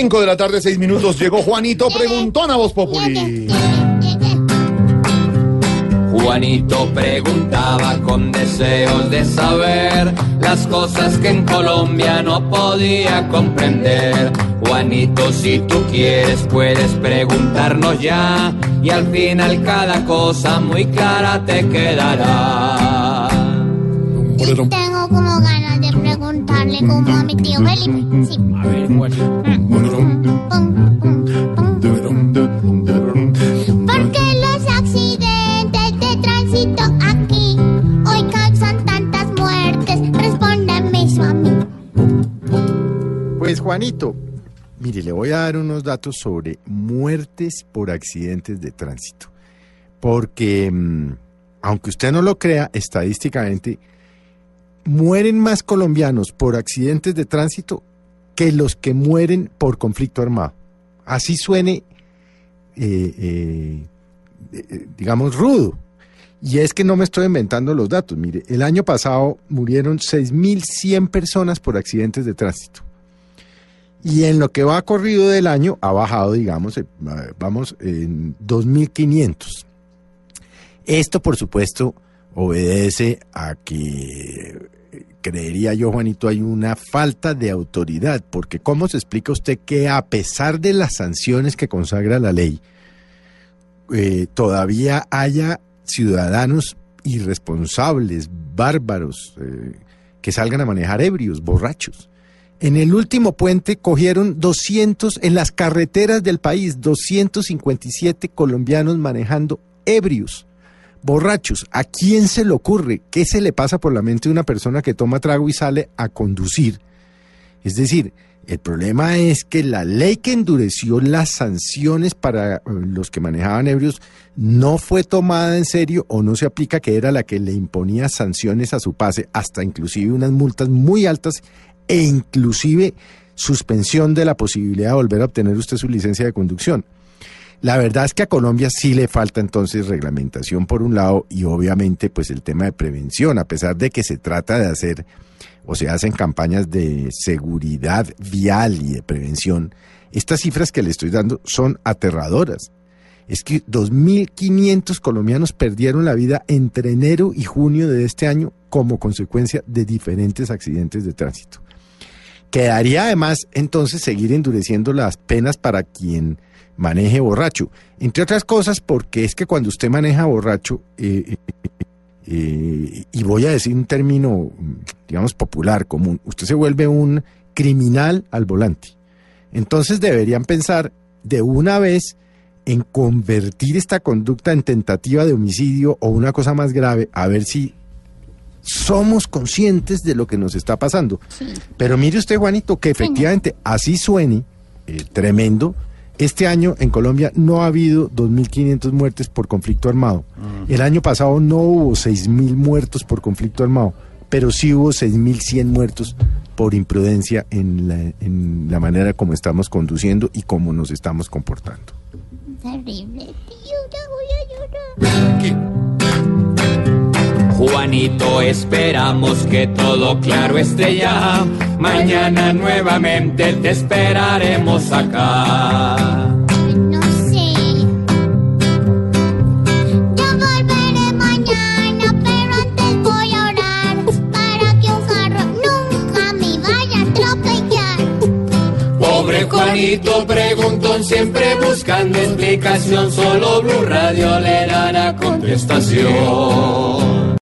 5 de la tarde, 6 minutos, llegó Juanito, preguntó a Voz Populi. Juanito preguntaba con deseos de saber las cosas que en Colombia no podía comprender. Juanito, si tú quieres, puedes preguntarnos ya y al final cada cosa muy clara te quedará. Tengo como ganas de preguntarle como a mi tío Felipe. Sí. A ver, Juanito. ¿Por qué los accidentes de tránsito aquí hoy causan tantas muertes? Respóndeme eso a mí. Pues Juanito, mire, le voy a dar unos datos sobre muertes por accidentes de tránsito. Porque, mm, aunque usted no lo crea, estadísticamente, mueren más colombianos por accidentes de tránsito que los que mueren por conflicto armado. Así suene, eh, eh, eh, digamos, rudo. Y es que no me estoy inventando los datos. Mire, el año pasado murieron 6.100 personas por accidentes de tránsito. Y en lo que va corrido del año ha bajado, digamos, vamos en 2.500. Esto, por supuesto, obedece a que, creería yo, Juanito, hay una falta de autoridad, porque ¿cómo se explica usted que a pesar de las sanciones que consagra la ley, eh, todavía haya ciudadanos irresponsables, bárbaros, eh, que salgan a manejar ebrios, borrachos? En el último puente cogieron 200, en las carreteras del país, 257 colombianos manejando ebrios, borrachos. ¿A quién se le ocurre? ¿Qué se le pasa por la mente de una persona que toma trago y sale a conducir? Es decir, el problema es que la ley que endureció las sanciones para eh, los que manejaban ebrios no fue tomada en serio o no se aplica, que era la que le imponía sanciones a su pase, hasta inclusive unas multas muy altas e inclusive suspensión de la posibilidad de volver a obtener usted su licencia de conducción. La verdad es que a Colombia sí le falta entonces reglamentación por un lado y obviamente pues el tema de prevención, a pesar de que se trata de hacer o se hacen campañas de seguridad vial y de prevención, estas cifras que le estoy dando son aterradoras. Es que 2.500 colombianos perdieron la vida entre enero y junio de este año como consecuencia de diferentes accidentes de tránsito. Quedaría además entonces seguir endureciendo las penas para quien maneje borracho. Entre otras cosas porque es que cuando usted maneja borracho, eh, eh, eh, y voy a decir un término, digamos, popular, común, usted se vuelve un criminal al volante. Entonces deberían pensar de una vez en convertir esta conducta en tentativa de homicidio o una cosa más grave, a ver si somos conscientes de lo que nos está pasando. Pero mire usted, Juanito, que efectivamente así suene, eh, tremendo, este año en Colombia no ha habido 2.500 muertes por conflicto armado. El año pasado no hubo 6.000 muertos por conflicto armado, pero sí hubo 6.100 muertos por imprudencia en la, en la manera como estamos conduciendo y cómo nos estamos comportando. Terrible, tío, ya voy a llorar. Juanito, esperamos que todo claro esté ya. Mañana nuevamente te esperaremos acá. No sé. Yo volveré mañana, pero antes voy a orar para que un carro nunca me vaya a atropellar. Pobre Juanito preguntón, siempre buscando explicación. Solo Blue Radio le dará contestación.